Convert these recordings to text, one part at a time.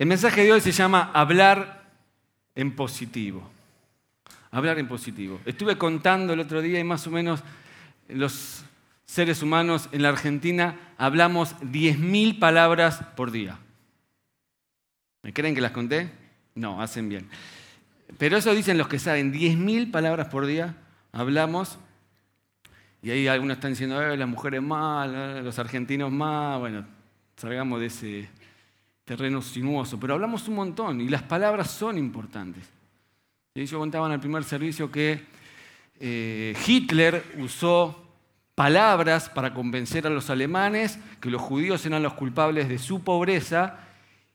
El mensaje de hoy se llama hablar en positivo. Hablar en positivo. Estuve contando el otro día y más o menos los seres humanos en la Argentina hablamos 10.000 palabras por día. ¿Me creen que las conté? No, hacen bien. Pero eso dicen los que saben, 10.000 palabras por día hablamos. Y ahí algunos están diciendo, eh, las mujeres mal, los argentinos más. Bueno, salgamos de ese terreno sinuoso. Pero hablamos un montón y las palabras son importantes. Yo contaba en el primer servicio que eh, Hitler usó palabras para convencer a los alemanes que los judíos eran los culpables de su pobreza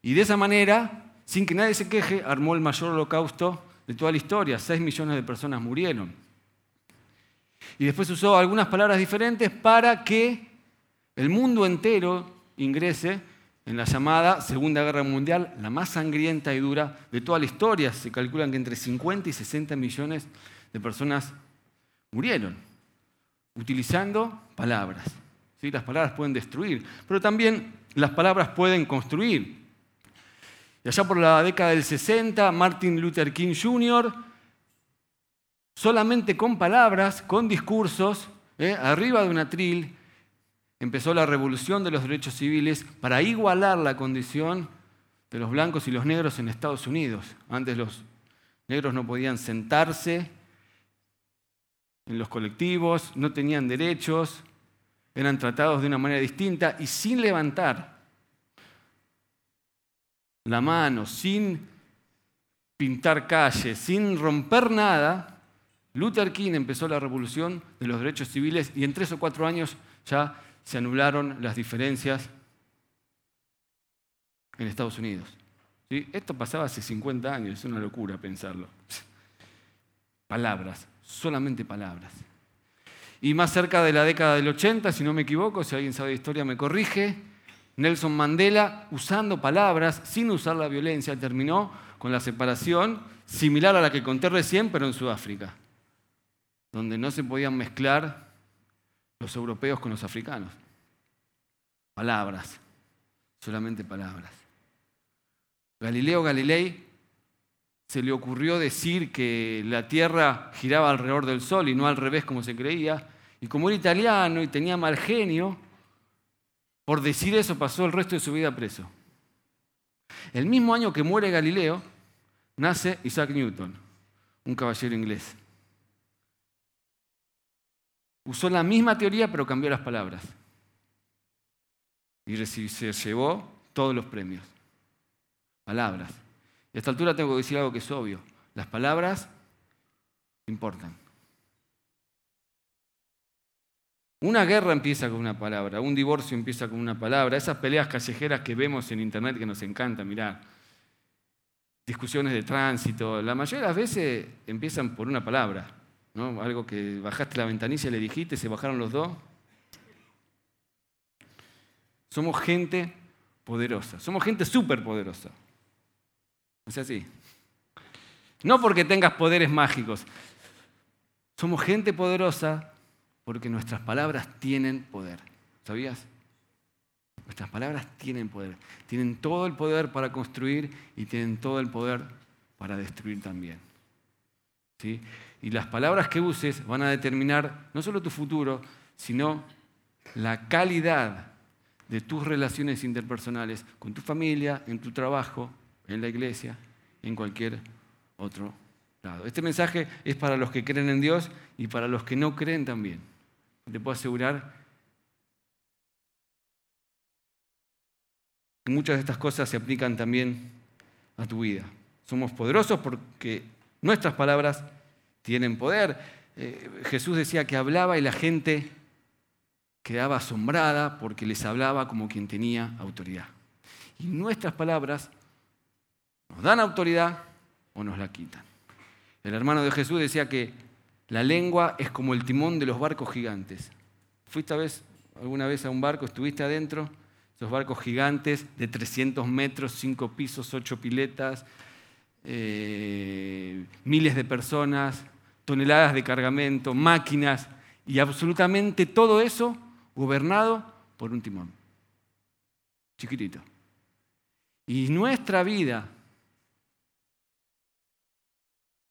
y de esa manera sin que nadie se queje, armó el mayor holocausto de toda la historia. Seis millones de personas murieron. Y después usó algunas palabras diferentes para que el mundo entero ingrese en la llamada Segunda Guerra Mundial, la más sangrienta y dura de toda la historia. Se calculan que entre 50 y 60 millones de personas murieron, utilizando palabras. ¿Sí? Las palabras pueden destruir, pero también las palabras pueden construir. Y allá por la década del 60, Martin Luther King Jr., solamente con palabras, con discursos, ¿eh? arriba de un atril, empezó la revolución de los derechos civiles para igualar la condición de los blancos y los negros en Estados Unidos. Antes los negros no podían sentarse en los colectivos, no tenían derechos, eran tratados de una manera distinta y sin levantar la mano, sin pintar calles, sin romper nada, Luther King empezó la revolución de los derechos civiles y en tres o cuatro años ya se anularon las diferencias en Estados Unidos. Esto pasaba hace 50 años, es una locura pensarlo. Palabras, solamente palabras. Y más cerca de la década del 80, si no me equivoco, si alguien sabe de historia me corrige, Nelson Mandela, usando palabras, sin usar la violencia, terminó con la separación similar a la que conté recién, pero en Sudáfrica, donde no se podían mezclar los europeos con los africanos. Palabras, solamente palabras. Galileo Galilei se le ocurrió decir que la Tierra giraba alrededor del Sol y no al revés como se creía, y como era italiano y tenía mal genio, por decir eso pasó el resto de su vida preso. El mismo año que muere Galileo, nace Isaac Newton, un caballero inglés. Usó la misma teoría pero cambió las palabras. Y se llevó todos los premios. Palabras. Y a esta altura tengo que decir algo que es obvio. Las palabras importan. Una guerra empieza con una palabra, un divorcio empieza con una palabra, esas peleas callejeras que vemos en internet que nos encanta mirar, discusiones de tránsito, la mayoría de las veces empiezan por una palabra, ¿no? algo que bajaste la ventanilla y le dijiste, se bajaron los dos. Somos gente poderosa, somos gente súper poderosa. Es así. No porque tengas poderes mágicos, somos gente poderosa porque nuestras palabras tienen poder. ¿Sabías? Nuestras palabras tienen poder. Tienen todo el poder para construir y tienen todo el poder para destruir también. ¿Sí? Y las palabras que uses van a determinar no solo tu futuro, sino la calidad de tus relaciones interpersonales con tu familia, en tu trabajo, en la iglesia, en cualquier otro lado. Este mensaje es para los que creen en Dios y para los que no creen también. Te puedo asegurar que muchas de estas cosas se aplican también a tu vida. Somos poderosos porque nuestras palabras tienen poder. Eh, Jesús decía que hablaba y la gente quedaba asombrada porque les hablaba como quien tenía autoridad. Y nuestras palabras nos dan autoridad o nos la quitan. El hermano de Jesús decía que la lengua es como el timón de los barcos gigantes. ¿Fuiste vez, alguna vez a un barco? ¿Estuviste adentro? Esos barcos gigantes de 300 metros, 5 pisos, 8 piletas, eh, miles de personas, toneladas de cargamento, máquinas y absolutamente todo eso gobernado por un timón. Chiquitito. Y nuestra vida,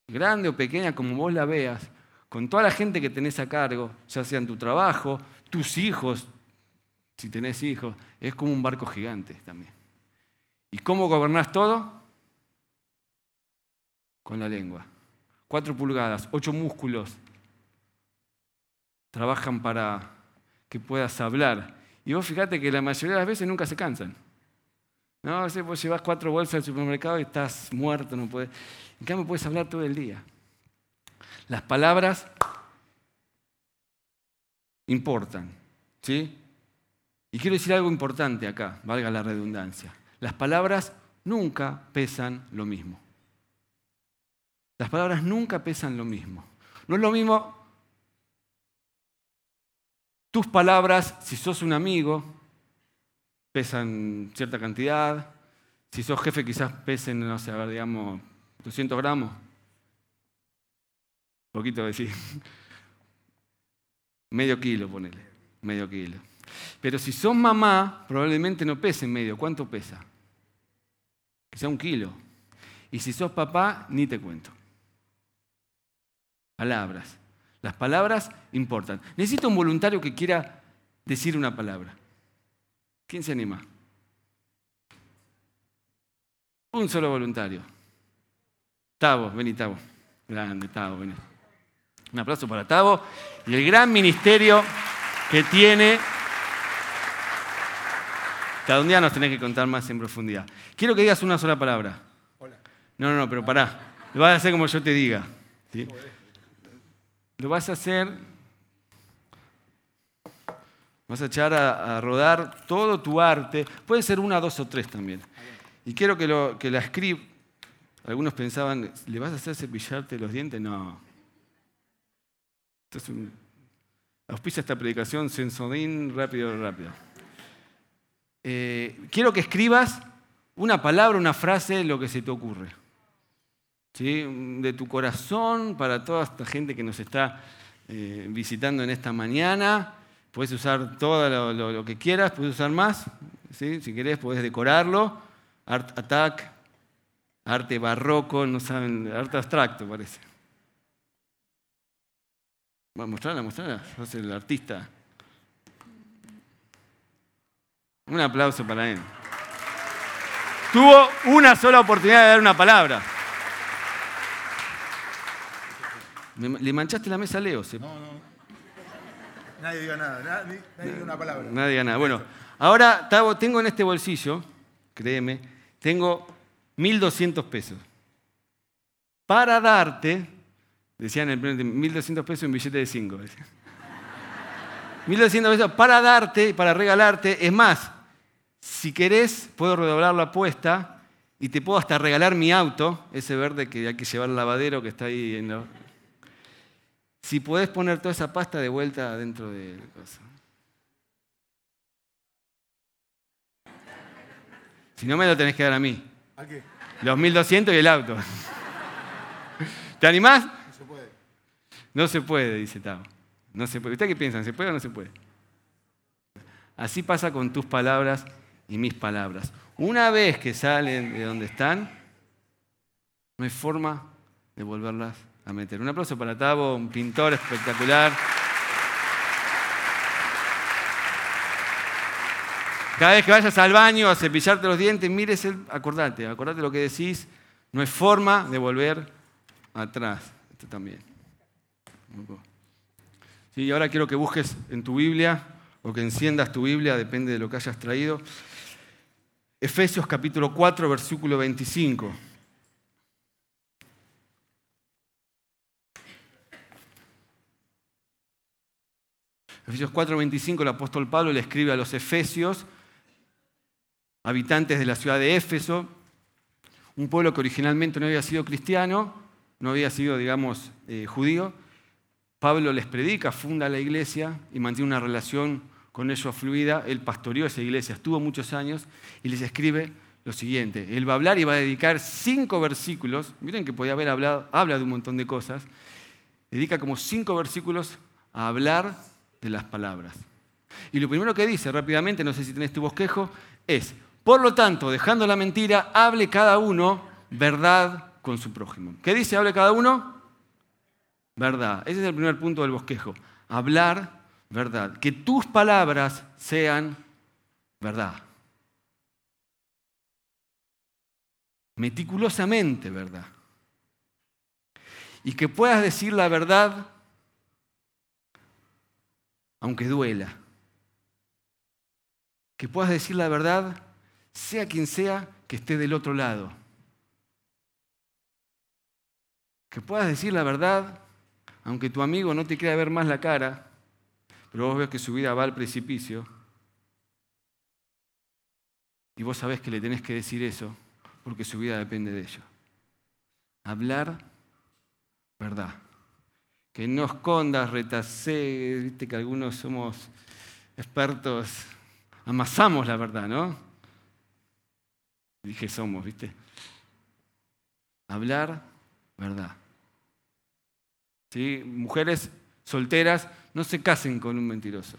grande o pequeña como vos la veas, con toda la gente que tenés a cargo, ya sea en tu trabajo, tus hijos, si tenés hijos, es como un barco gigante también. ¿Y cómo gobernás todo? Con la lengua. Cuatro pulgadas, ocho músculos trabajan para que puedas hablar. Y vos fíjate que la mayoría de las veces nunca se cansan. No, a veces vos llevas cuatro bolsas al supermercado y estás muerto, no puedes. En cambio, puedes hablar todo el día. Las palabras importan, ¿sí? Y quiero decir algo importante acá, valga la redundancia. Las palabras nunca pesan lo mismo. Las palabras nunca pesan lo mismo. No es lo mismo tus palabras, si sos un amigo, pesan cierta cantidad. Si sos jefe, quizás pesen, no sé, a ver, digamos, 200 gramos. Poquito decir. Medio kilo, ponele. Medio kilo. Pero si sos mamá, probablemente no pesen medio. ¿Cuánto pesa? Sea un kilo. Y si sos papá, ni te cuento. Palabras. Las palabras importan. Necesito un voluntario que quiera decir una palabra. ¿Quién se anima? Un solo voluntario. Tavo, vení Tavo. Grande, Tavo, vení. Un aplauso para Tavo y el gran ministerio que tiene. Cada un día nos tenés que contar más en profundidad. Quiero que digas una sola palabra. Hola. No, no, no, pero pará. Lo vas a hacer como yo te diga. ¿sí? Lo vas a hacer, vas a echar a, rodar todo tu arte, puede ser una, dos o tres también. Y quiero que, lo, que la escriba, algunos pensaban, ¿le vas a hacer cepillarte los dientes? No. Esto es un, auspicia esta predicación, sensodín, rápido, rápido. Eh, quiero que escribas una palabra, una frase, lo que se te ocurre de tu corazón para toda esta gente que nos está eh, visitando en esta mañana. Puedes usar todo lo, que quieras, puedes usar más. ¿sí? Si querés, puedes decorarlo. Art attack, arte barroco, no saben, arte abstracto parece. a mostrarla, mostrarla. Sos el artista. Un aplauso para él. Tuvo una sola oportunidad de dar una palabra. Le manchaste la mesa a Leo. No, no. Nadie diga nada, nadie, diga una palabra. Nadie diga nada. Bueno, ahora tengo en este bolsillo, créeme, tengo 1.200 pesos. Para darte, decían el 1.200 pesos en billete de 5. 1.200 pesos para darte, para regalarte. Es más, si querés, puedo redoblar la apuesta y te puedo hasta regalar mi auto, ese verde que hay que llevar al lavadero que está ahí en, la si podés poner toda esa pasta de vuelta dentro de la cosa. Si no me lo tenés que dar a mí. ¿A qué? Los 1200 y el auto. ¿Te animás? No se puede. No se puede, dice Tao. No se puede. ¿Ustedes qué piensan? ¿Se puede o no se puede? Así pasa con tus palabras y mis palabras. Una vez que salen de donde están, no hay forma de volverlas a meter. Un aplauso para Tavo, un pintor espectacular. Cada vez que vayas al baño a cepillarte los dientes, mires, el, acordate, acordate lo que decís. No es forma de volver atrás. Esto también. Sí, ahora quiero que busques en tu Biblia o que enciendas tu Biblia, depende de lo que hayas traído. Efesios capítulo 4, versículo 25. Efesios 4:25 el apóstol Pablo le escribe a los efesios, habitantes de la ciudad de Éfeso, un pueblo que originalmente no había sido cristiano, no había sido, digamos, eh, judío. Pablo les predica, funda la iglesia y mantiene una relación con ellos fluida. Él pastoreó esa iglesia, estuvo muchos años y les escribe lo siguiente. Él va a hablar y va a dedicar cinco versículos. Miren que podía haber hablado, habla de un montón de cosas. Dedica como cinco versículos a hablar de las palabras. Y lo primero que dice rápidamente, no sé si tenés tu bosquejo, es, Por lo tanto, dejando la mentira, hable cada uno verdad con su prójimo. ¿Qué dice hable cada uno? Verdad. Ese es el primer punto del bosquejo. Hablar verdad. Que tus palabras sean verdad. Meticulosamente verdad. Y que puedas decir la verdad aunque duela. Que puedas decir la verdad, sea quien sea que esté del otro lado. Que puedas decir la verdad, aunque tu amigo no te quiera ver más la cara, pero vos ves que su vida va al precipicio. Y vos sabés que le tenés que decir eso, porque su vida depende de ello. Hablar verdad que no escondas, retacé, viste que algunos somos expertos, amasamos la verdad, ¿no? Dije somos, ¿viste? Hablar verdad. ¿Sí? Mujeres solteras no se casen con un mentiroso.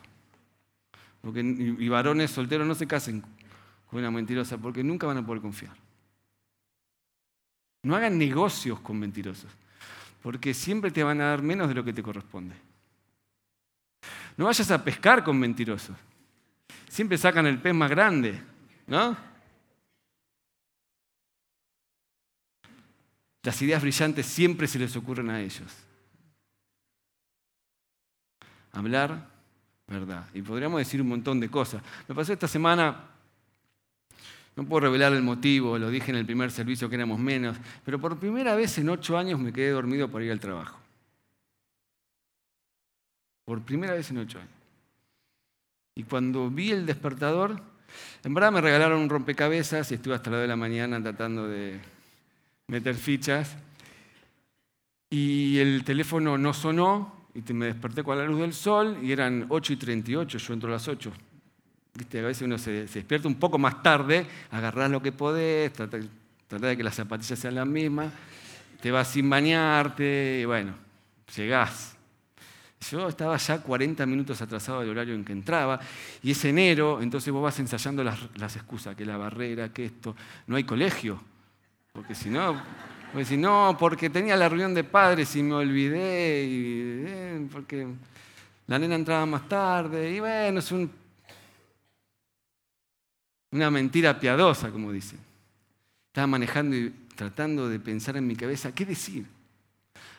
Porque, y varones solteros no se casen con una mentirosa porque nunca van a poder confiar. No hagan negocios con mentirosos porque siempre te van a dar menos de lo que te corresponde. No vayas a pescar con mentirosos. Siempre sacan el pez más grande, ¿no? Las ideas brillantes siempre se les ocurren a ellos. Hablar verdad. Y podríamos decir un montón de cosas. Me pasó esta semana no puedo revelar el motivo, lo dije en el primer servicio que éramos menos, pero por primera vez en ocho años me quedé dormido para ir al trabajo. Por primera vez en ocho años. Y cuando vi el despertador, en verdad me regalaron un rompecabezas y estuve hasta la de la mañana tratando de meter fichas. Y el teléfono no sonó y me desperté con la luz del sol y eran 8 y 38, yo entro a las 8. ¿Viste? A veces uno se, despierta un poco más tarde, agarrás lo que podés, tratás, de que las zapatillas sean las mismas, te vas sin bañarte, y bueno, llegás. Yo estaba ya 40 minutos atrasado del horario en que entraba, y es enero, entonces vos vas ensayando las, las excusas, que la barrera, que esto, no hay colegio, porque si no, pues si no, porque tenía la reunión de padres y me olvidé, y, eh, porque la nena entraba más tarde, y bueno, es un una mentira piadosa, como dicen. Estaba manejando y tratando de pensar en mi cabeza, ¿qué decir?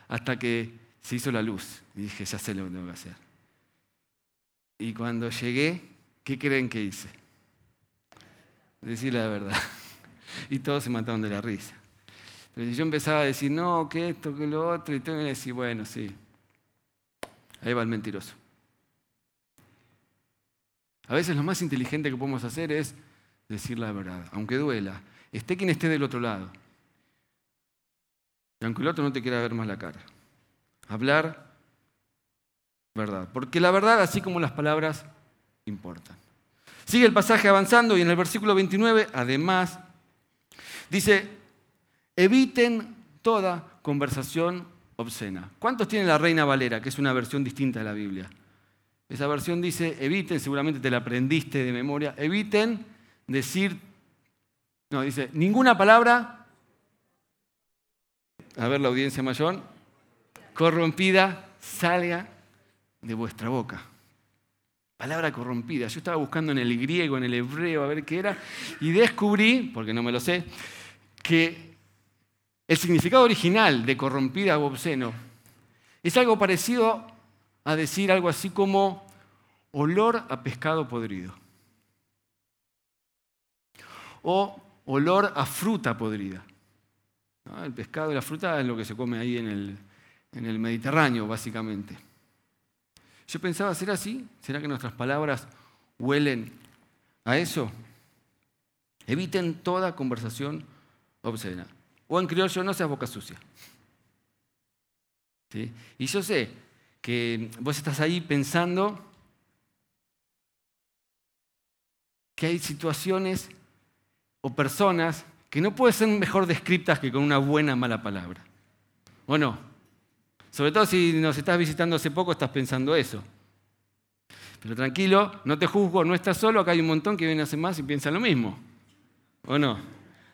Hasta que se hizo la luz y dije, ya sé lo que tengo que hacer. Y cuando llegué, ¿qué creen que hice? Decir la verdad. Y todos se mataron de la risa. Pero yo empezaba a decir, no, que esto, que lo otro, y tengo que decir, bueno, sí, ahí va el mentiroso. A veces lo más inteligente que podemos hacer es decir la verdad, aunque duela, esté quien esté del otro lado. Y el otro no te quiera ver más la cara. Hablar verdad. Porque la verdad, así como las palabras, importan. Sigue el pasaje avanzando y en el versículo 29, además, dice, eviten toda conversación obscena. ¿Cuántos tienen la Reina Valera, que es una versión distinta de la Biblia? Esa versión dice, eviten, seguramente te la aprendiste de memoria, eviten decir, no, dice, ninguna palabra, a ver la audiencia mayor, corrompida salga de vuestra boca. Palabra corrompida. Yo estaba buscando en el griego, en el hebreo, a ver qué era, y descubrí, porque no me lo sé, que el significado original de corrompida o obsceno es algo parecido a decir algo así como olor a pescado podrido o olor a fruta podrida. El pescado y la fruta es lo que se come ahí en el, Mediterráneo, básicamente. Yo pensaba, ¿será así? ¿Será que nuestras palabras huelen a eso? Eviten toda conversación obscena. O en criollo, no seas boca sucia. ¿Sí? Y yo sé que vos estás ahí pensando que hay situaciones o personas que no pueden ser mejor descritas que con una buena mala palabra. ¿O no? Sobre todo si nos estás visitando hace poco, estás pensando eso. Pero tranquilo, no te juzgo, no estás solo, acá hay un montón que vienen hace más y piensan lo mismo. ¿O no?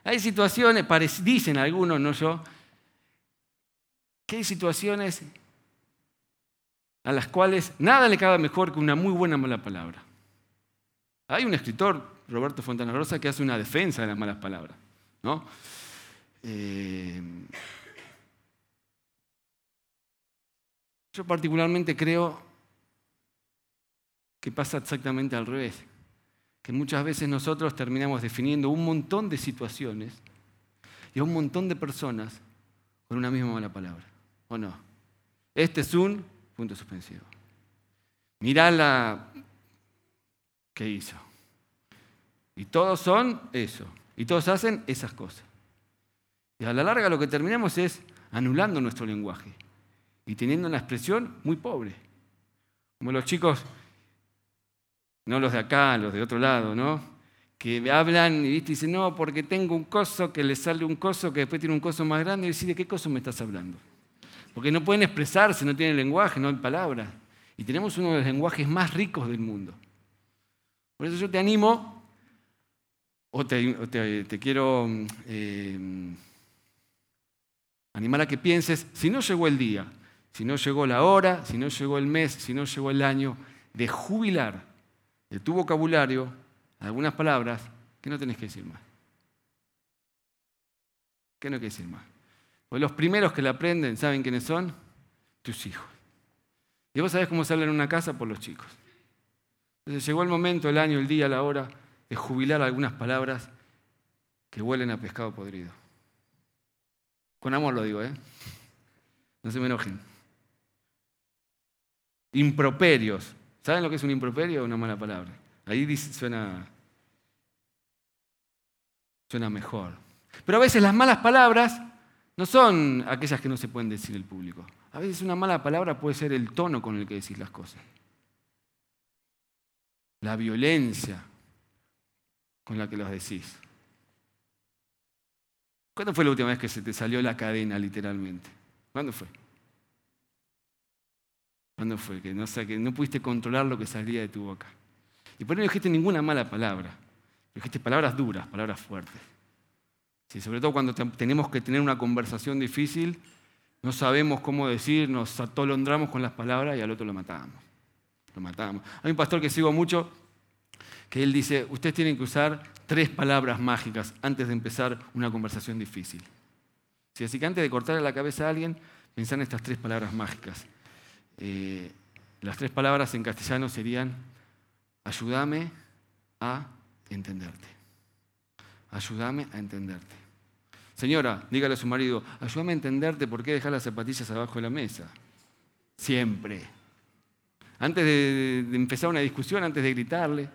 Hay situaciones, dicen algunos, no yo, que hay situaciones a las cuales nada le cabe mejor que una muy buena mala palabra. Hay un escritor, Roberto Fontana Rosa, que hace una defensa de las malas palabras. ¿no? Eh, yo particularmente creo que pasa exactamente al revés, que muchas veces nosotros terminamos definiendo un montón de situaciones y a un montón de personas con una misma mala palabra, ¿o no? Este es un punto suspensivo. Mirá la que hizo. Y todos son eso. Y todos hacen esas cosas. Y a la larga lo que terminamos es anulando nuestro lenguaje y teniendo una expresión muy pobre. Como los chicos, no los de acá, los de otro lado, ¿no? Que hablan y dicen, no, porque tengo un coso que le sale un coso que después tiene un coso más grande y decís, ¿de qué coso me estás hablando? Porque no pueden expresarse, no tienen lenguaje, no hay palabras. Y tenemos uno de los lenguajes más ricos del mundo. Por eso yo te animo, o te, quiero eh, animar a que pienses, si no llegó el día, si no llegó la hora, si no llegó el mes, si no llegó el año, de jubilar de tu vocabulario algunas palabras que no tenés que decir más. ¿Qué no hay que decir más? Pues los primeros que la aprenden, ¿saben quiénes son? Tus hijos. Y vos sabés cómo se habla en una casa por los chicos. Entonces llegó el momento, el año, el día, la hora de jubilar algunas palabras que huelen a pescado podrido. Con amor lo digo, ¿eh? No se me enojen. Improperios. ¿Saben lo que es un improperio? Una mala palabra. Ahí suena, suena mejor. Pero a veces las malas palabras no son aquellas que no se pueden decir el público. A veces una mala palabra puede ser el tono con el que decís las cosas. La violencia con la que los decís. ¿Cuándo fue la última vez que se te salió la cadena literalmente? ¿Cuándo fue? ¿Cuándo fue? Que no, que no pudiste controlar lo que salía de tu boca. Y por eso no dijiste ninguna mala palabra. Dijiste palabras duras, palabras fuertes sobre todo cuando tenemos que tener una conversación difícil, no sabemos cómo decir, nos atolondramos con las palabras y al otro lo matamos. Lo matamos. Hay un pastor que sigo mucho que él dice, ustedes tienen que usar tres palabras mágicas antes de empezar una conversación difícil. así que antes de cortarle la cabeza a alguien, pensar en estas tres palabras mágicas. Eh, las tres palabras en castellano serían, ayúdame a entenderte. Ayúdame a entenderte. Señora, dígale a su marido, ayúdame a entenderte por qué dejar las zapatillas abajo de la mesa. Siempre. Antes de, empezar una discusión, antes de gritarle,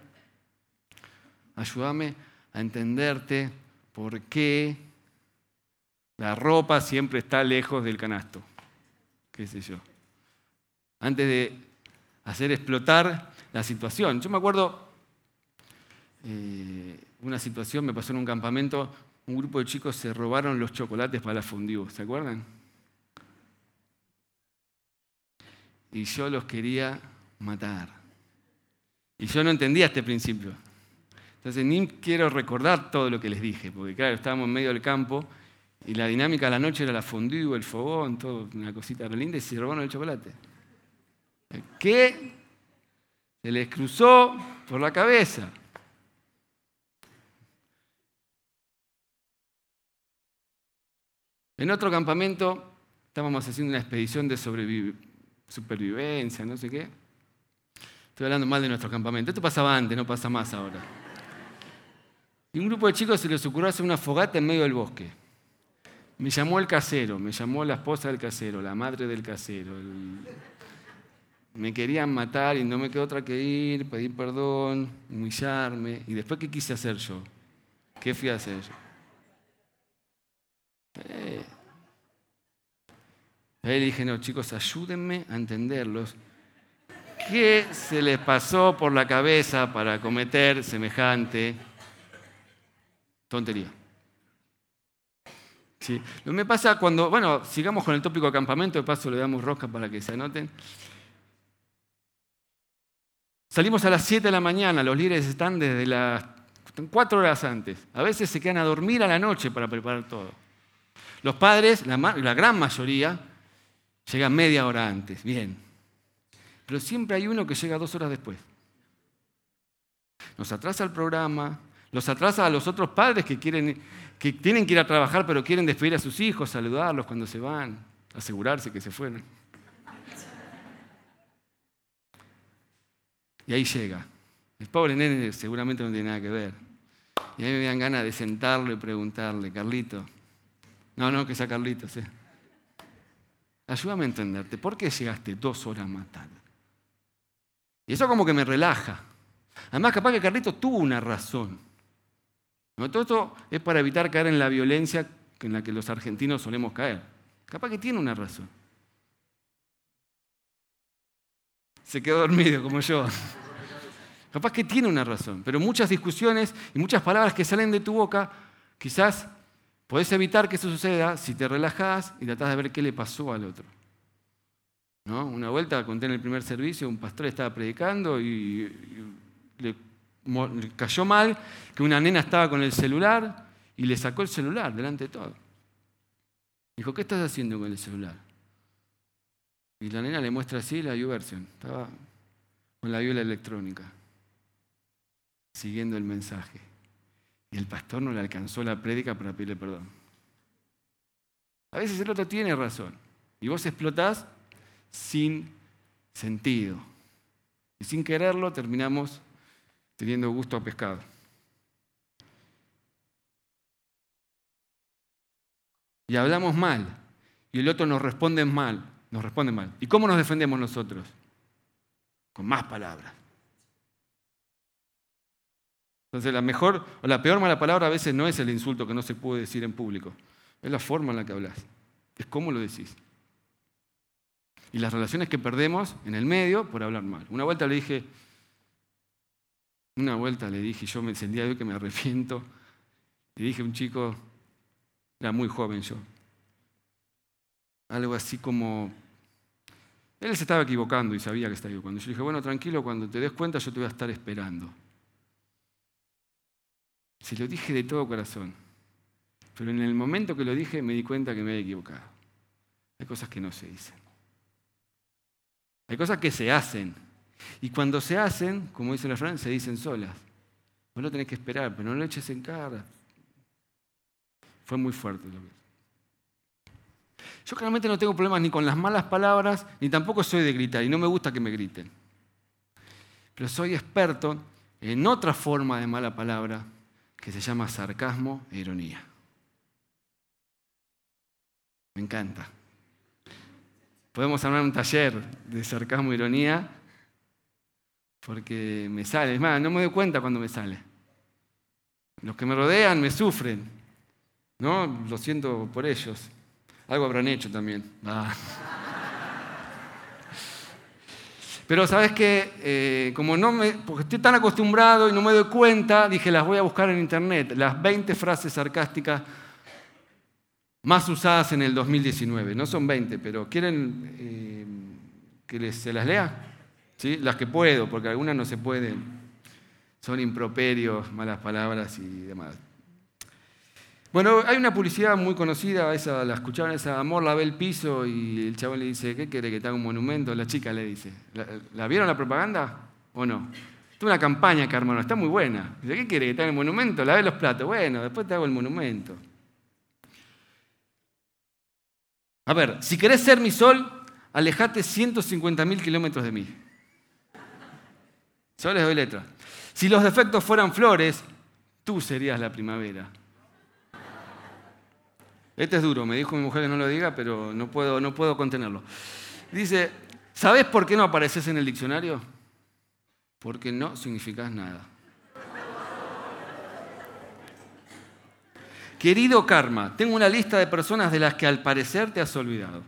ayúdame a entenderte por qué la ropa siempre está lejos del canasto. ¿Qué sé yo? Antes de hacer explotar la situación. Yo me acuerdo eh, una situación, me pasó en un campamento, un grupo de chicos se robaron los chocolates para la fondue, ¿se acuerdan? Y yo los quería matar. Y yo no entendía este principio. Entonces ni quiero recordar todo lo que les dije, porque claro, estábamos en medio del campo y la dinámica de la noche era la fondue, el fogón, todo, una cosita linda y se robaron el chocolate. ¿Qué? Se les cruzó por la cabeza. En otro campamento estábamos haciendo una expedición de supervivencia, no sé qué. Estoy hablando mal de nuestro campamento. Esto pasaba antes, no pasa más ahora. Y un grupo de chicos se les ocurrió hacer una fogata en medio del bosque. Me llamó el casero, me llamó la esposa del casero, la madre del casero. Me querían matar y no me quedó otra que ir, pedir perdón, humillarme. ¿Y después qué quise hacer yo? ¿Qué fui a hacer yo? Eh. Ahí dije, no, chicos, ayúdenme a entenderlos. ¿Qué se les pasó por la cabeza para cometer semejante tontería? ¿Sí? Lo me pasa cuando, bueno, sigamos con el tópico campamento, de paso le damos rosca para que se anoten. Salimos a las 7 de la mañana, los líderes están desde las están cuatro horas antes. A veces se quedan a dormir a la noche para preparar todo. Los padres, la, la gran mayoría, llegan media hora antes. Bien. Pero siempre hay uno que llega dos horas después. Nos atrasa el programa, los atrasa a los otros padres que, quieren, que tienen que ir a trabajar, pero quieren despedir a sus hijos, saludarlos cuando se van, asegurarse que se fueron. Y ahí llega. El pobre nene seguramente no tiene nada que ver. Y a mí me dan ganas de sentarlo y preguntarle, Carlito. No, no, que sea Carlito, sí. Ayúdame a entenderte, ¿por qué llegaste dos horas más tarde? Y eso como que me relaja. Además, capaz que Carlito tuvo una razón. Todo esto es para evitar caer en la violencia en la que los argentinos solemos caer. Capaz que tiene una razón. Se quedó dormido como yo. Capaz que tiene una razón, pero muchas discusiones y muchas palabras que salen de tu boca, quizás podés evitar que eso suceda si te relajás y tratás de ver qué le pasó al otro. ¿No? Una vuelta conté en el primer servicio, un pastor estaba predicando y le cayó mal que una nena estaba con el celular y le sacó el celular delante de todo. Dijo, ¿qué estás haciendo con el celular? Y la nena le muestra así la U-Version. Estaba con la viola electrónica, siguiendo el mensaje. Y el pastor no le alcanzó la prédica para pedirle perdón. A veces el otro tiene razón. Y vos explotás sin sentido. Y sin quererlo terminamos teniendo gusto a pescado. Y hablamos mal, y el otro nos responde mal, nos responde mal. ¿Y cómo nos defendemos nosotros? Con más palabras. Entonces la mejor o la peor mala palabra a veces no es el insulto que no se puede decir en público, es la forma en la que hablas, es cómo lo decís. Y las relaciones que perdemos en el medio por hablar mal. Una vuelta le dije, una vuelta le dije, yo me encendía de que me arrepiento. Le dije a un chico, era muy joven yo, algo así como, él se estaba equivocando y sabía que estaba equivocando. Yo le dije, bueno, tranquilo, cuando te des cuenta yo te voy a estar esperando. Se lo dije de todo corazón, pero en el momento que lo dije me di cuenta que me había equivocado. Hay cosas que no se dicen. Hay cosas que se hacen, y cuando se hacen, como dice la frase, se dicen solas. Vos lo tenés que esperar, pero no lo eches en cara. Fue muy fuerte lo que. Yo claramente no tengo problemas ni con las malas palabras, ni tampoco soy de gritar, y no me gusta que me griten. Pero soy experto en otra forma de mala palabra que se llama sarcasmo e ironía. Me encanta. Podemos armar un taller de sarcasmo e ironía porque me sale. Es más, no me doy cuenta cuando me sale. Los que me rodean me sufren. ¿No? Lo siento por ellos. Algo habrán hecho también. Ah. Pero sabes que, eh, como no me, porque estoy tan acostumbrado y no me doy cuenta, dije, las voy a buscar en internet, las 20 frases sarcásticas más usadas en el 2019. No son 20, pero ¿quieren eh, que se las lea? Las que puedo, porque algunas no se pueden. Son improperios, malas palabras y demás. Bueno, hay una publicidad muy conocida, esa, la escucharon, esa Amor la ve el piso y el chaval le dice, ¿qué quiere que te haga un monumento? La chica le dice, ¿la, vieron la propaganda o no? Es una campaña que hermano, está muy buena. Dice, ¿qué quiere que te haga el monumento? La ve los platos. Bueno, después te hago el monumento. A ver, si querés ser mi sol, alejate 150.000 kilómetros de mí. Yo les doy letra. Si los defectos fueran flores, tú serías la primavera. Este es duro, me dijo mi mujer que no lo diga, pero no puedo, no puedo contenerlo. Dice, ¿sabes por qué no apareces en el diccionario? Porque no significas nada. Querido karma, tengo una lista de personas de las que al parecer te has olvidado.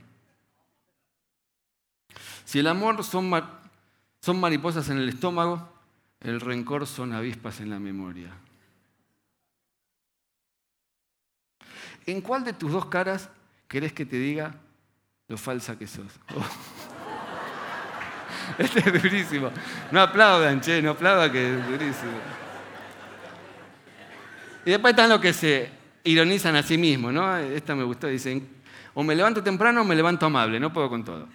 Si el amor son son mariposas en el estómago, el rencor son avispas en la memoria. ¿En cuál de tus dos caras querés que te diga lo falsa que sos? Este es durísimo. No aplaudan, che, no aplaudan que es durísimo. Y después están los que se ironizan a sí mismos, ¿no? Esta me gustó, dicen, o me levanto temprano o me levanto amable, no puedo con todo.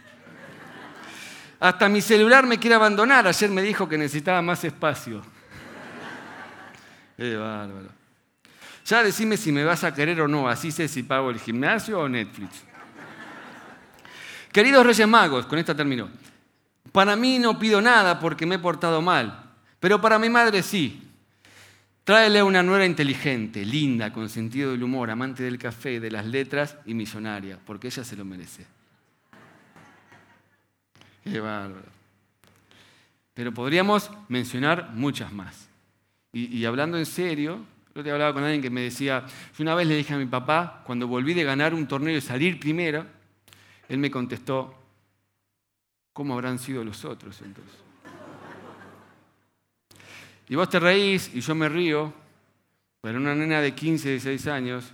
Hasta mi celular me quiere abandonar, ayer me dijo que necesitaba más espacio. Qué bárbaro. Ya decime si me vas a querer o no, así sé si pago el gimnasio o Netflix. Queridos Reyes Magos, con esta termino. Para mí no pido nada porque me he portado mal, pero para mi madre sí. Tráele una nuera inteligente, linda, con sentido del humor, amante del café, de las letras y millonaria, porque ella se lo merece. Qué bárbaro. Pero podríamos mencionar muchas más. Y, hablando en serio, yo te hablaba con alguien que me decía, yo una vez le dije a mi papá, cuando volví de ganar un torneo y salir primero, él me contestó, ¿cómo habrán sido los otros entonces? Y vos te reís y yo me río, pero una nena de 15, 16 años,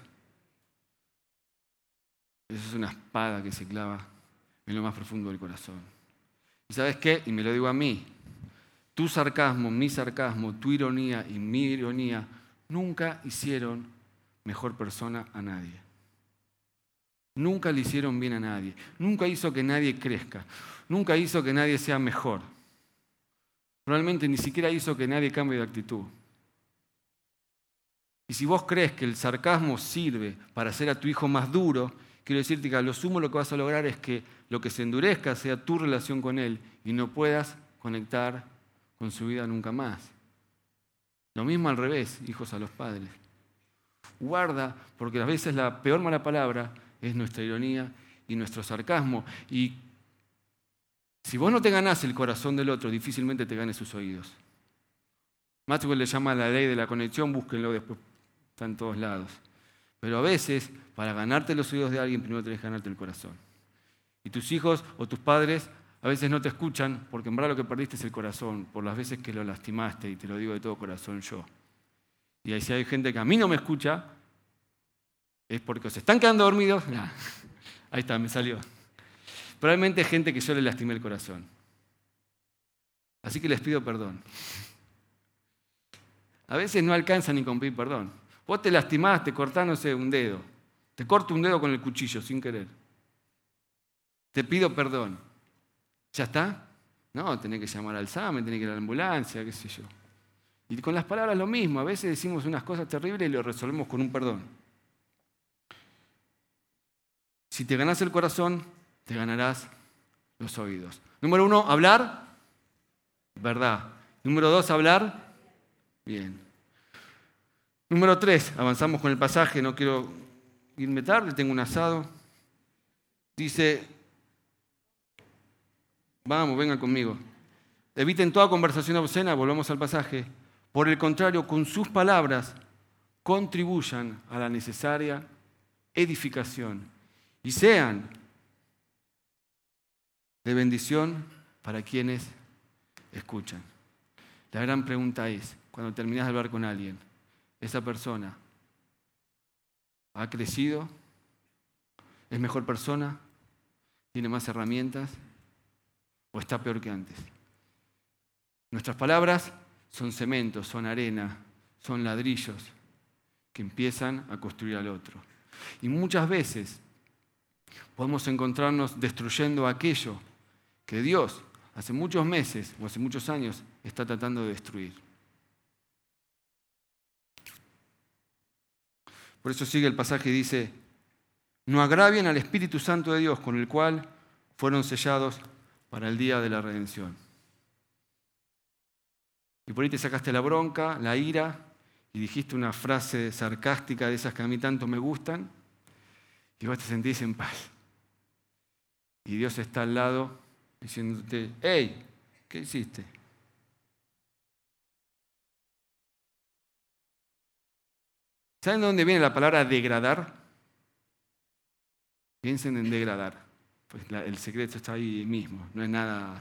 eso es una espada que se clava en lo más profundo del corazón. ¿Y sabes qué? Y me lo digo a mí, tu sarcasmo, mi sarcasmo, tu ironía y mi ironía nunca hicieron mejor persona a nadie. Nunca le hicieron bien a nadie. Nunca hizo que nadie crezca. Nunca hizo que nadie sea mejor. Probablemente ni siquiera hizo que nadie cambie de actitud. Y si vos crees que el sarcasmo sirve para hacer a tu hijo más duro, quiero decirte que a lo sumo lo que vas a lograr es que lo que se endurezca sea tu relación con él y no puedas conectar con su vida nunca más. Lo mismo al revés, hijos a los padres. Guarda, porque a veces la peor mala palabra es nuestra ironía y nuestro sarcasmo. Y si vos no te ganás el corazón del otro, difícilmente te ganes sus oídos. Maxwell le llama la ley de la conexión, búsquenlo después, está en todos lados. Pero a veces, para ganarte los oídos de alguien, primero tenés que ganarte el corazón. Y tus hijos o tus padres a veces no te escuchan porque en verdad lo que perdiste es el corazón, por las veces que lo lastimaste, y te lo digo de todo corazón yo. Y ahí si hay gente que a mí no me escucha, es porque se están quedando dormidos. ahí está, me salió. Probablemente gente que yo le lastimé el corazón. Así que les pido perdón. A veces no alcanza ni con pedir perdón. Vos te lastimaste cortándose un dedo. Te corto un dedo con el cuchillo sin querer. Te pido perdón. ¿Ya está? No, tenés que llamar al SAME, tenés que ir a la ambulancia, qué sé yo. Y con las palabras lo mismo, a veces decimos unas cosas terribles y lo resolvemos con un perdón. Si te ganas el corazón, te ganarás los oídos. Número uno, hablar. Verdad. Número dos, hablar. Bien. Número tres, avanzamos con el pasaje, no quiero irme tarde, tengo un asado. Dice, Vamos, vengan conmigo. Eviten toda conversación obscena, volvamos al pasaje. Por el contrario, con sus palabras contribuyan a la necesaria edificación y sean de bendición para quienes escuchan. La gran pregunta es, cuando terminas de hablar con alguien, ¿esa persona ha crecido? ¿Es mejor persona? ¿Tiene más herramientas? o está peor que antes. Nuestras palabras son cemento, son arena, son ladrillos que empiezan a construir al otro. Y muchas veces podemos encontrarnos destruyendo aquello que Dios hace muchos meses o hace muchos años está tratando de destruir. Por eso sigue el pasaje y dice, no agravien al Espíritu Santo de Dios con el cual fueron sellados para el día de la redención. Y por ahí te sacaste la bronca, la ira, y dijiste una frase sarcástica de esas que a mí tanto me gustan, y vos te sentís en paz. Y Dios está al lado diciéndote, hey, ¿qué hiciste? ¿Saben de dónde viene la palabra degradar? Piensen en degradar pues el secreto está ahí mismo, no es nada.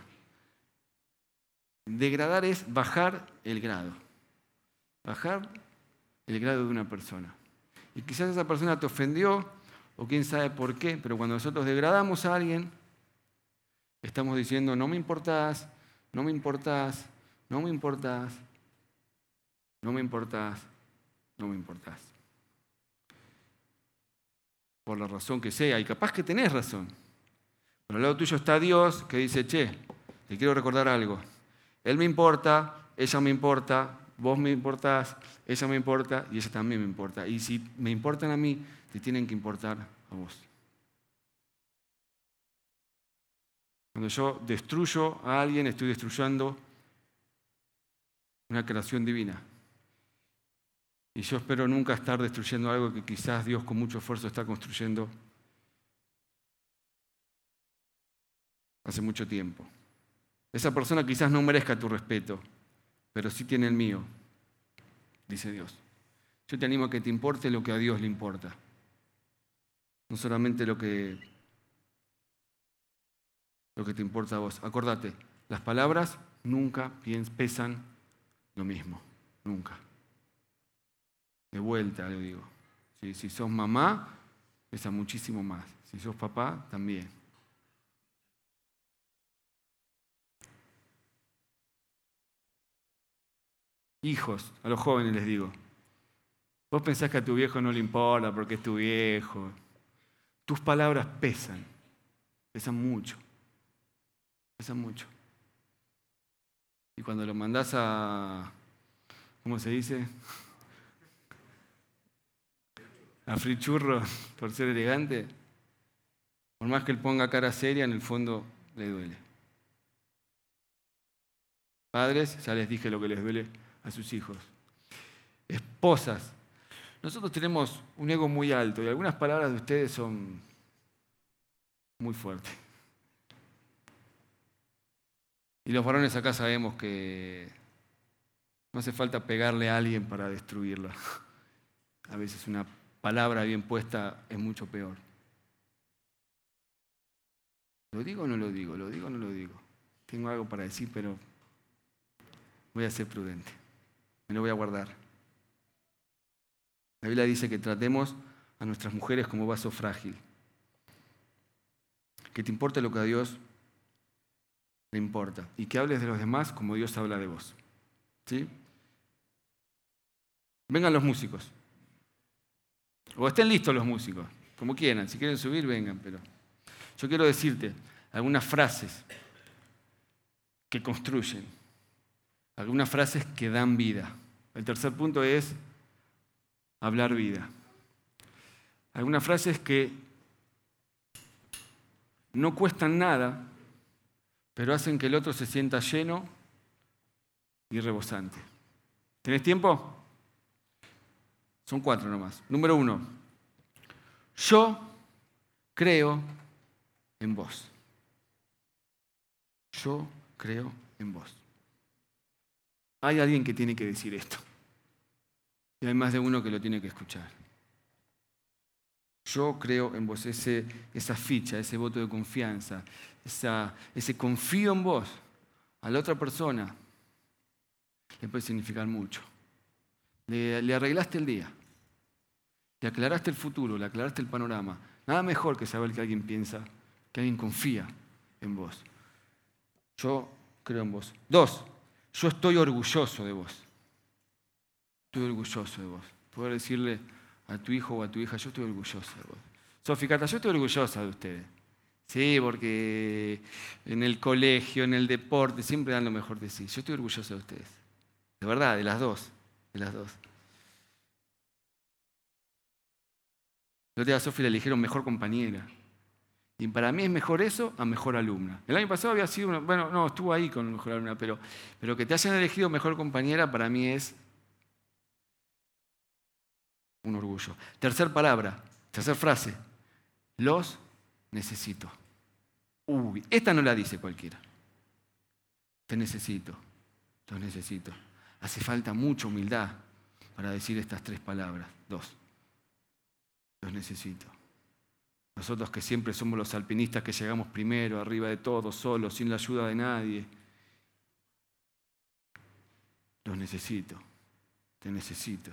Degradar es bajar el grado, bajar el grado de una persona. Y quizás esa persona te ofendió, o quién sabe por qué, pero cuando nosotros degradamos a alguien, estamos diciendo, no me importás, no me importás, no me importás, no me importás, no me importás. Por la razón que sea, y capaz que tenés razón. Pero al lado tuyo está Dios que dice, che, te quiero recordar algo. Él me importa, ella me importa, vos me importás, ella me importa y ella también me importa. Y si me importan a mí, te tienen que importar a vos. Cuando yo destruyo a alguien, estoy destruyendo una creación divina. Y yo espero nunca estar destruyendo algo que quizás Dios con mucho esfuerzo está construyendo hace mucho tiempo. Esa persona quizás no merezca tu respeto, pero sí tiene el mío, dice Dios. Yo te animo a que te importe lo que a Dios le importa, no solamente lo que, lo que te importa a vos. Acordate, las palabras nunca pesan lo mismo, nunca. De vuelta le digo. Si sos mamá, pesa muchísimo más. Si sos papá, también. Hijos, a los jóvenes les digo, vos pensás que a tu viejo no le importa porque es tu viejo. Tus palabras pesan, pesan mucho, pesan mucho. Y cuando lo mandás a, ¿cómo se dice? A frichurro por ser elegante, por más que él ponga cara seria, en el fondo le duele. Padres, ya les dije lo que les duele a sus hijos. Esposas. Nosotros tenemos un ego muy alto y algunas palabras de ustedes son muy fuertes. Y los varones acá sabemos que no hace falta pegarle a alguien para destruirla. A veces una palabra bien puesta es mucho peor. ¿Lo digo o no lo digo? ¿Lo digo o no lo digo? Tengo algo para decir, pero voy a ser prudente. Me lo voy a guardar. La Biblia dice que tratemos a nuestras mujeres como vaso frágil. Que te importe lo que a Dios le importa. Y que hables de los demás como Dios habla de vos. ¿Sí? Vengan los músicos. O estén listos los músicos, como quieran. Si quieren subir, vengan. Pero yo quiero decirte algunas frases que construyen algunas frases que dan vida. El tercer punto es hablar vida. Algunas frases que no cuestan nada, pero hacen que el otro se sienta lleno y rebosante. ¿Tenés tiempo? Son cuatro nomás. Número uno, yo creo en vos. Yo creo en vos. Hay alguien que tiene que decir esto. Y hay más de uno que lo tiene que escuchar. Yo creo en vos, ese, esa ficha, ese voto de confianza, ese confío en vos a la otra persona, le puede significar mucho. Le, le arreglaste el día, le aclaraste el futuro, le aclaraste el panorama. Nada mejor que saber que alguien piensa, que alguien confía en vos. Yo creo en vos. Dos, yo estoy orgulloso de vos. Estoy orgulloso de vos. Poder decirle a tu hijo o a tu hija, yo estoy orgulloso de vos. Soficata, yo estoy orgullosa de ustedes. Sí, porque en el colegio, en el deporte, siempre dan lo mejor de sí. Yo estoy orgulloso de ustedes. De verdad, de las dos. De las dos. Yo te a Sofía le eligieron mejor compañera. Y para mí es mejor eso a mejor alumna. El año pasado había sido, una, bueno, no, estuvo ahí con mejor alumna, pero, pero que te hayan elegido mejor compañera para mí es un orgullo. Tercer palabra, tercer frase, los necesito. Uy, esta no la dice cualquiera. Te necesito, los necesito. Hace falta mucha humildad para decir estas tres palabras. Dos, los necesito. Nosotros que siempre somos los alpinistas que llegamos primero, arriba de todo, solos, sin la ayuda de nadie. Los necesito, te necesito.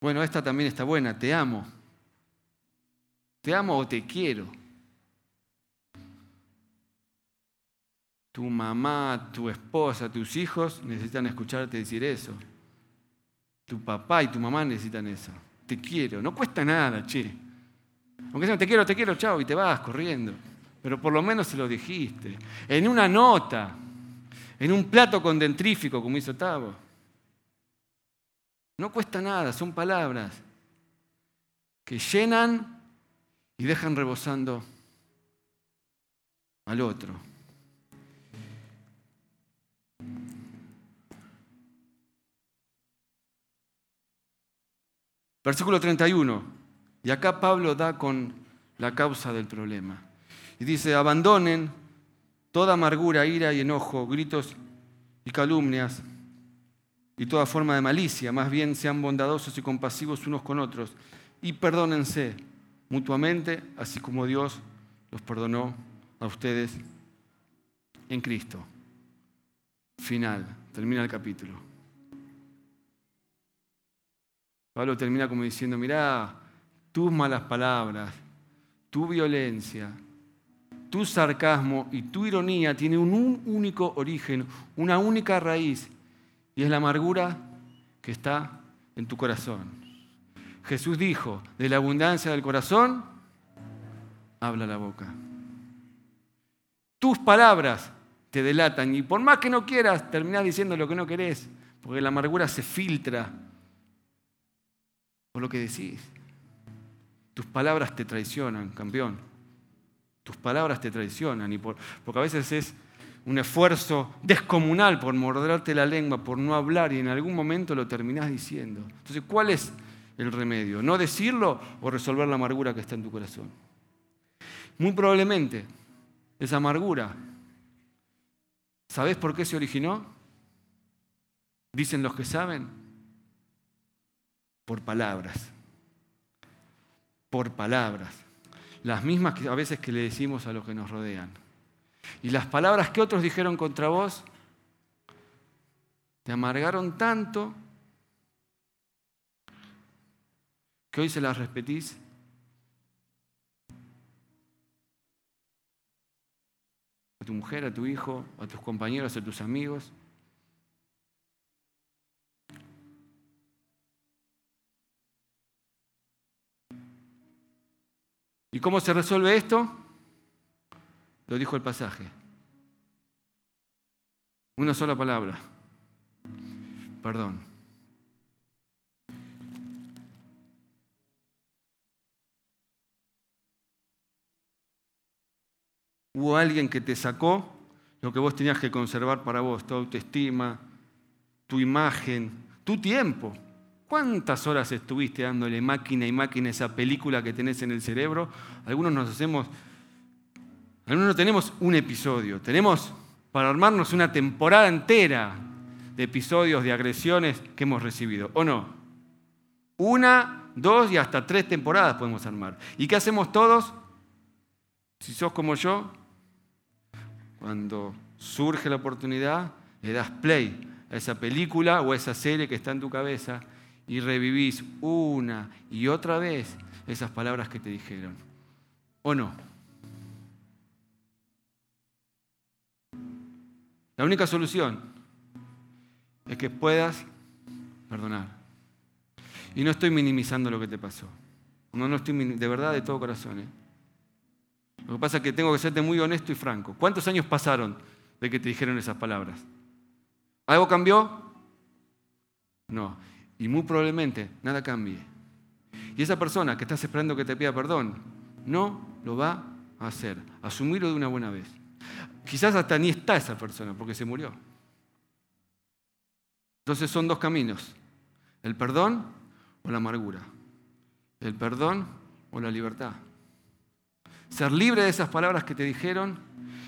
Bueno, esta también está buena, te amo. Te amo o te quiero. Tu mamá, tu esposa, tus hijos necesitan escucharte decir eso. Tu papá y tu mamá necesitan eso. Te quiero. No cuesta nada, che. Aunque sea te quiero, te quiero, chao, y te vas corriendo. Pero por lo menos se lo dijiste. En una nota, en un plato con dentrífico, como hizo Tavo. No cuesta nada, son palabras que llenan y dejan rebosando al otro. Versículo 31. Y acá Pablo da con la causa del problema. Y dice, abandonen toda amargura, ira y enojo, gritos y calumnias y toda forma de malicia. Más bien sean bondadosos y compasivos unos con otros y perdónense mutuamente, así como Dios los perdonó a ustedes en Cristo. Final, termina el capítulo. Pablo termina como diciendo, mirá, tus malas palabras, tu violencia, tu sarcasmo y tu ironía tienen un único origen, una única raíz, y es la amargura que está en tu corazón. Jesús dijo, de la abundancia del corazón, habla la boca. Tus palabras te delatan y por más que no quieras, terminás diciendo lo que no querés, porque la amargura se filtra por lo que decís. Tus palabras te traicionan, campeón. Tus palabras te traicionan, y por, porque a veces es un esfuerzo descomunal por morderte la lengua, por no hablar, y en algún momento lo terminás diciendo. Entonces, ¿cuál es el remedio? ¿No decirlo o resolver la amargura que está en tu corazón? Muy probablemente esa amargura, ¿sabes por qué se originó? Dicen los que saben, por palabras, por palabras, las mismas que a veces que le decimos a los que nos rodean. Y las palabras que otros dijeron contra vos te amargaron tanto que hoy se las repetís a tu mujer, a tu hijo, a tus compañeros, a tus amigos. ¿Y cómo se resuelve esto? Lo dijo el pasaje. Una sola palabra. Perdón. Hubo alguien que te sacó lo que vos tenías que conservar para vos, tu autoestima, tu imagen, tu tiempo. ¿Cuántas horas estuviste dándole máquina y máquina a esa película que tenés en el cerebro? Algunos nos hacemos, algunos no tenemos un episodio, tenemos para armarnos una temporada entera de episodios de agresiones que hemos recibido, ¿o no? Una, dos y hasta tres temporadas podemos armar. ¿Y qué hacemos todos? Si sos como yo, cuando surge la oportunidad, le das play a esa película o a esa serie que está en tu cabeza y revivís una y otra vez esas palabras que te dijeron. ¿O no? La única solución es que puedas perdonar. Y no estoy minimizando lo que te pasó. No, no estoy de verdad de todo corazón. ¿eh? Lo que pasa es que tengo que serte muy honesto y franco. ¿Cuántos años pasaron de que te dijeron esas palabras? ¿Algo cambió? No. Y muy probablemente nada cambie. Y esa persona que estás esperando que te pida perdón, no lo va a hacer. Asumirlo de una buena vez. Quizás hasta ni está esa persona porque se murió. Entonces son dos caminos. El perdón o la amargura. El perdón o la libertad ser libre de esas palabras que te dijeron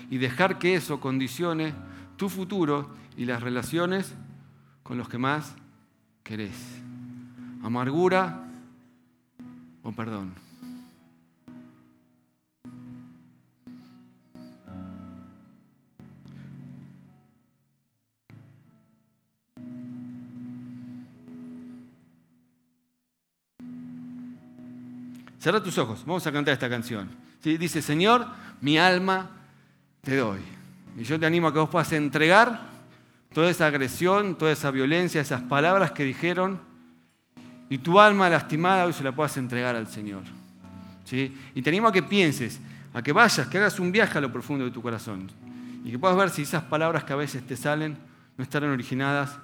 y dejar que eso condicione tu futuro y las relaciones con los que más querés. Amargura o perdón. Cierra tus ojos, vamos a cantar esta canción. Dice, Señor, mi alma te doy. Y yo te animo a que vos puedas entregar toda esa agresión, toda esa violencia, esas palabras que dijeron, y tu alma lastimada hoy se la puedas entregar al Señor. ¿Sí? Y te animo a que pienses, a que vayas, que hagas un viaje a lo profundo de tu corazón, y que puedas ver si esas palabras que a veces te salen no estarán originadas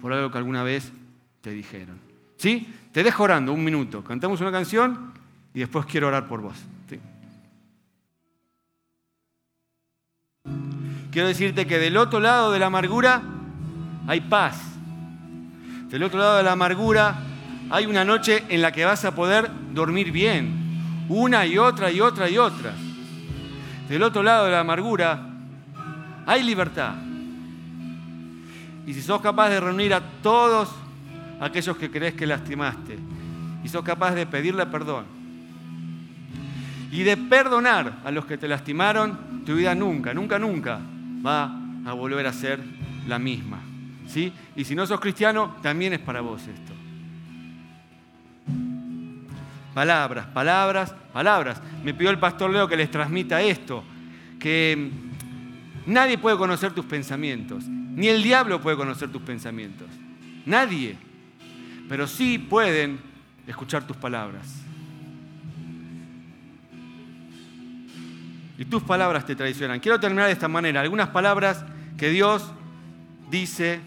por algo que alguna vez te dijeron. ¿Sí? Te dejo orando un minuto. Cantamos una canción y después quiero orar por vos. Quiero decirte que del otro lado de la amargura hay paz. Del otro lado de la amargura hay una noche en la que vas a poder dormir bien. Una y otra y otra y otra. Del otro lado de la amargura hay libertad. Y si sos capaz de reunir a todos aquellos que crees que lastimaste, y sos capaz de pedirle perdón, y de perdonar a los que te lastimaron, tu vida nunca, nunca, nunca va a volver a ser la misma. ¿Sí? Y si no sos cristiano, también es para vos esto. Palabras, palabras, palabras. Me pidió el pastor Leo que les transmita esto, que nadie puede conocer tus pensamientos, ni el diablo puede conocer tus pensamientos. Nadie. Pero sí pueden escuchar tus palabras. y tus palabras te traicionan. Quiero terminar de esta manera. Algunas palabras que Dios dice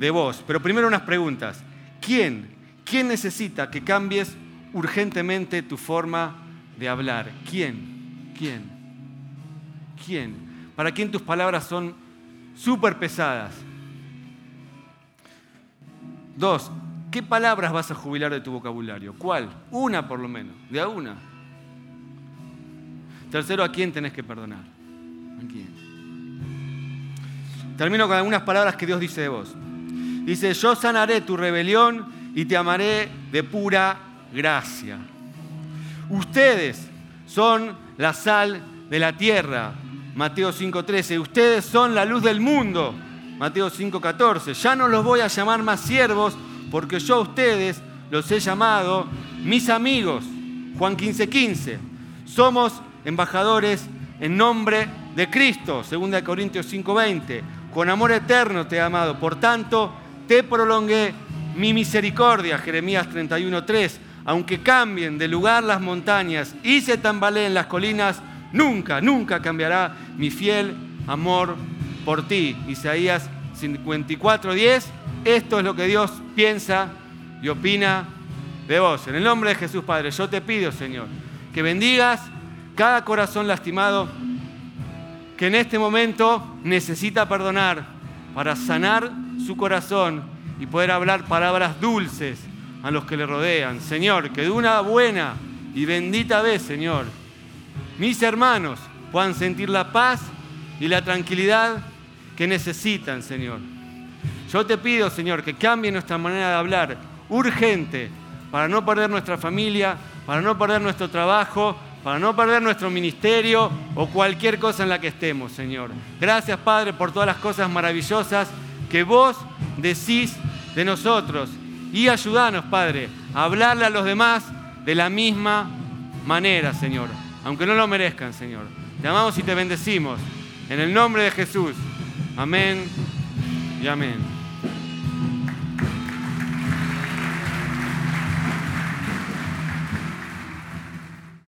de vos. Pero primero unas preguntas. ¿Quién? ¿Quién necesita que cambies urgentemente tu forma de hablar? ¿Quién? ¿Quién? ¿Quién? ¿Para quién tus palabras son súper pesadas? Dos, ¿qué palabras vas a jubilar de tu vocabulario? ¿Cuál? Una por lo menos, de a una. Tercero, ¿a quién tenés que perdonar? ¿A quién? Termino con algunas palabras que Dios dice de vos. Dice, yo sanaré tu rebelión y te amaré de pura gracia. Ustedes son la sal de la tierra. Mateo 5.13. Ustedes son la luz del mundo. Mateo 5.14. Ya no los voy a llamar más siervos porque yo a ustedes los he llamado mis amigos. Juan 15.15. Somos embajadores en nombre de Cristo, 2 Corintios 5:20. Con amor eterno te he amado, por tanto te prolongué mi misericordia, Jeremías 31:3. Aunque cambien de lugar las montañas y se tambaleen las colinas, nunca, nunca cambiará mi fiel amor por ti. Isaías 54:10. Esto es lo que Dios piensa y opina de vos. En el nombre de Jesús, Padre, yo te pido, Señor, que bendigas cada corazón lastimado que en este momento necesita perdonar para sanar su corazón y poder hablar palabras dulces a los que le rodean. Señor, que de una buena y bendita vez, Señor, mis hermanos puedan sentir la paz y la tranquilidad que necesitan, Señor. Yo te pido, Señor, que cambie nuestra manera de hablar urgente para no perder nuestra familia, para no perder nuestro trabajo, para no perder nuestro ministerio o cualquier cosa en la que estemos, Señor. Gracias, Padre, por todas las cosas maravillosas que vos decís de nosotros. Y ayúdanos, Padre, a hablarle a los demás de la misma manera, Señor, aunque no lo merezcan, Señor. Te amamos y te bendecimos. En el nombre de Jesús. Amén y amén.